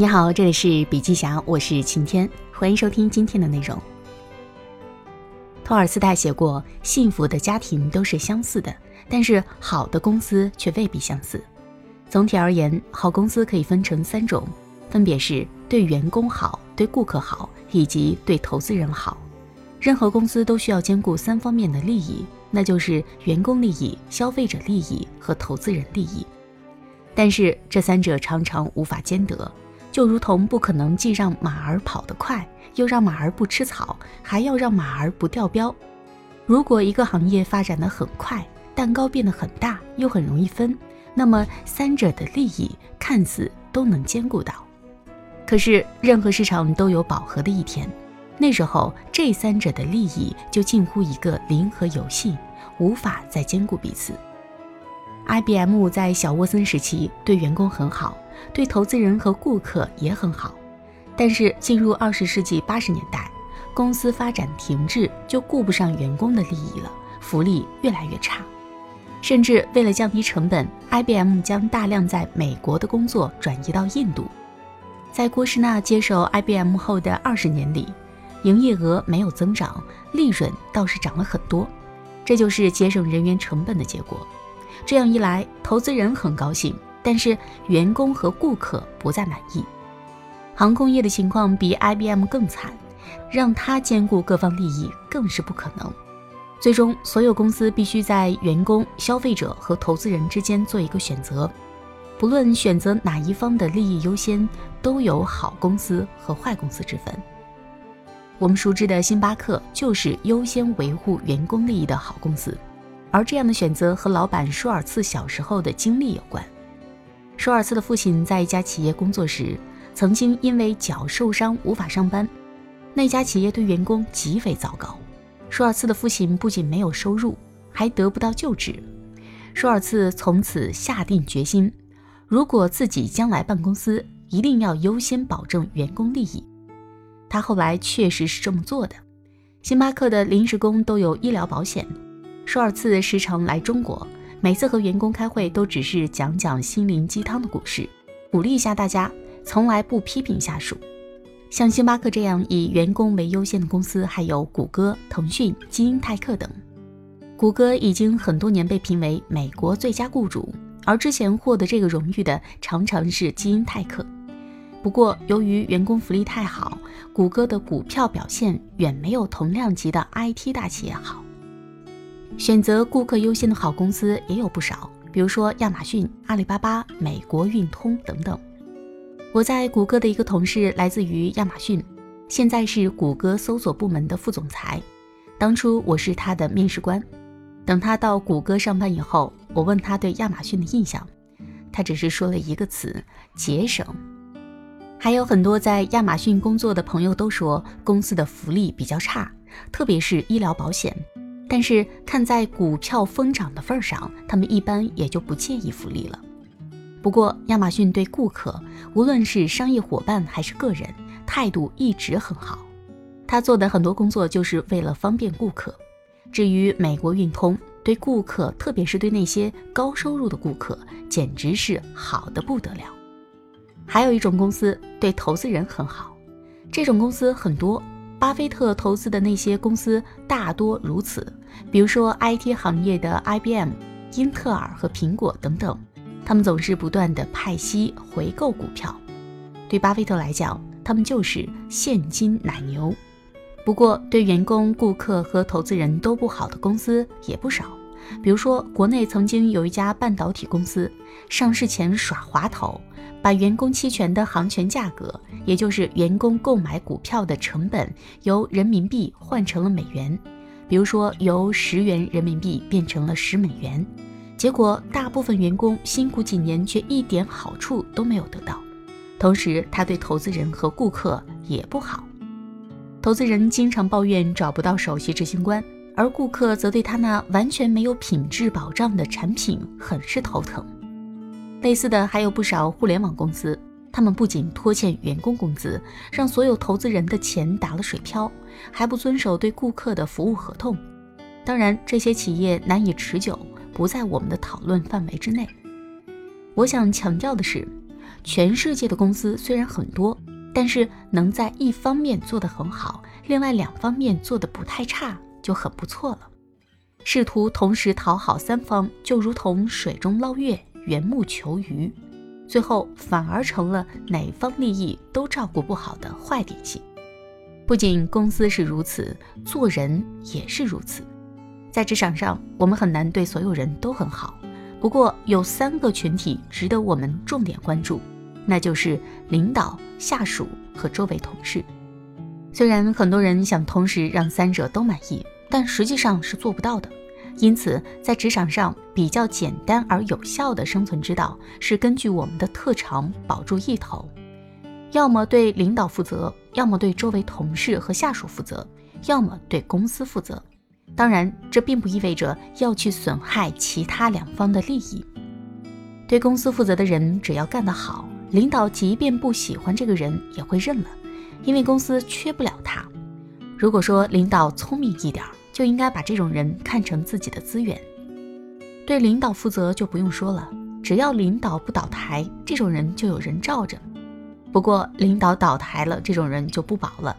你好，这里是笔记侠，我是晴天，欢迎收听今天的内容。托尔斯泰写过：“幸福的家庭都是相似的，但是好的公司却未必相似。总体而言，好公司可以分成三种，分别是对员工好、对顾客好以及对投资人好。任何公司都需要兼顾三方面的利益，那就是员工利益、消费者利益和投资人利益。但是这三者常常无法兼得。”就如同不可能既让马儿跑得快，又让马儿不吃草，还要让马儿不掉膘。如果一个行业发展的很快，蛋糕变得很大，又很容易分，那么三者的利益看似都能兼顾到。可是任何市场都有饱和的一天，那时候这三者的利益就近乎一个零和游戏，无法再兼顾彼此。IBM 在小沃森时期对员工很好。对投资人和顾客也很好，但是进入二十世纪八十年代，公司发展停滞，就顾不上员工的利益了，福利越来越差，甚至为了降低成本，IBM 将大量在美国的工作转移到印度。在郭士纳接手 IBM 后的二十年里，营业额没有增长，利润倒是涨了很多，这就是节省人员成本的结果。这样一来，投资人很高兴。但是员工和顾客不再满意，航空业的情况比 IBM 更惨，让他兼顾各方利益更是不可能。最终，所有公司必须在员工、消费者和投资人之间做一个选择，不论选择哪一方的利益优先，都有好公司和坏公司之分。我们熟知的星巴克就是优先维护员工利益的好公司，而这样的选择和老板舒尔茨小时候的经历有关。舒尔茨的父亲在一家企业工作时，曾经因为脚受伤无法上班。那家企业对员工极为糟糕。舒尔茨的父亲不仅没有收入，还得不到就职。舒尔茨从此下定决心，如果自己将来办公司，一定要优先保证员工利益。他后来确实是这么做的。星巴克的临时工都有医疗保险。舒尔茨时常来中国。每次和员工开会，都只是讲讲心灵鸡汤的故事，鼓励一下大家，从来不批评下属。像星巴克这样以员工为优先的公司，还有谷歌、腾讯、基因泰克等。谷歌已经很多年被评为美国最佳雇主，而之前获得这个荣誉的常常是基因泰克。不过，由于员工福利太好，谷歌的股票表现远没有同量级的 IT 大企业好。选择顾客优先的好公司也有不少，比如说亚马逊、阿里巴巴、美国运通等等。我在谷歌的一个同事来自于亚马逊，现在是谷歌搜索部门的副总裁。当初我是他的面试官。等他到谷歌上班以后，我问他对亚马逊的印象，他只是说了一个词：节省。还有很多在亚马逊工作的朋友都说公司的福利比较差，特别是医疗保险。但是看在股票疯涨的份上，他们一般也就不介意福利了。不过亚马逊对顾客，无论是商业伙伴还是个人，态度一直很好。他做的很多工作就是为了方便顾客。至于美国运通，对顾客，特别是对那些高收入的顾客，简直是好的不得了。还有一种公司对投资人很好，这种公司很多。巴菲特投资的那些公司大多如此，比如说 IT 行业的 IBM、英特尔和苹果等等，他们总是不断的派息回购股票。对巴菲特来讲，他们就是现金奶牛。不过，对员工、顾客和投资人都不好的公司也不少，比如说国内曾经有一家半导体公司，上市前耍滑头。把员工期权的行权价格，也就是员工购买股票的成本，由人民币换成了美元，比如说由十元人民币变成了十美元。结果大部分员工辛苦几年，却一点好处都没有得到。同时，他对投资人和顾客也不好。投资人经常抱怨找不到首席执行官，而顾客则对他那完全没有品质保障的产品很是头疼。类似的还有不少互联网公司，他们不仅拖欠员工工资，让所有投资人的钱打了水漂，还不遵守对顾客的服务合同。当然，这些企业难以持久，不在我们的讨论范围之内。我想强调的是，全世界的公司虽然很多，但是能在一方面做得很好，另外两方面做得不太差，就很不错了。试图同时讨好三方，就如同水中捞月、缘木求鱼，最后反而成了哪方利益都照顾不好的坏典型。不仅公司是如此，做人也是如此。在职场上，我们很难对所有人都很好。不过，有三个群体值得我们重点关注，那就是领导、下属和周围同事。虽然很多人想同时让三者都满意，但实际上是做不到的。因此，在职场上比较简单而有效的生存之道，是根据我们的特长保住一头，要么对领导负责，要么对周围同事和下属负责，要么对公司负责。当然，这并不意味着要去损害其他两方的利益。对公司负责的人，只要干得好，领导即便不喜欢这个人也会认了，因为公司缺不了他。如果说领导聪明一点，就应该把这种人看成自己的资源。对领导负责就不用说了，只要领导不倒台，这种人就有人罩着。不过领导倒台了，这种人就不保了。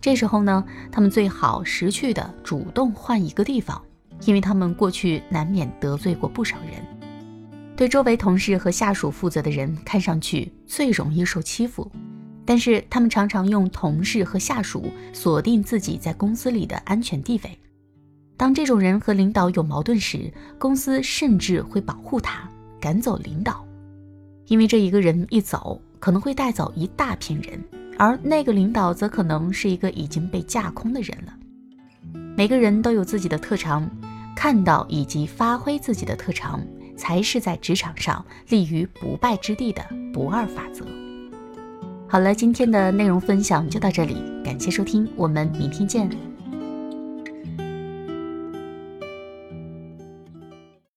这时候呢，他们最好识趣的主动换一个地方，因为他们过去难免得罪过不少人。对周围同事和下属负责的人，看上去最容易受欺负，但是他们常常用同事和下属锁定自己在公司里的安全地位。当这种人和领导有矛盾时，公司甚至会保护他，赶走领导，因为这一个人一走，可能会带走一大片人。而那个领导则可能是一个已经被架空的人了。每个人都有自己的特长，看到以及发挥自己的特长，才是在职场上立于不败之地的不二法则。好了，今天的内容分享就到这里，感谢收听，我们明天见。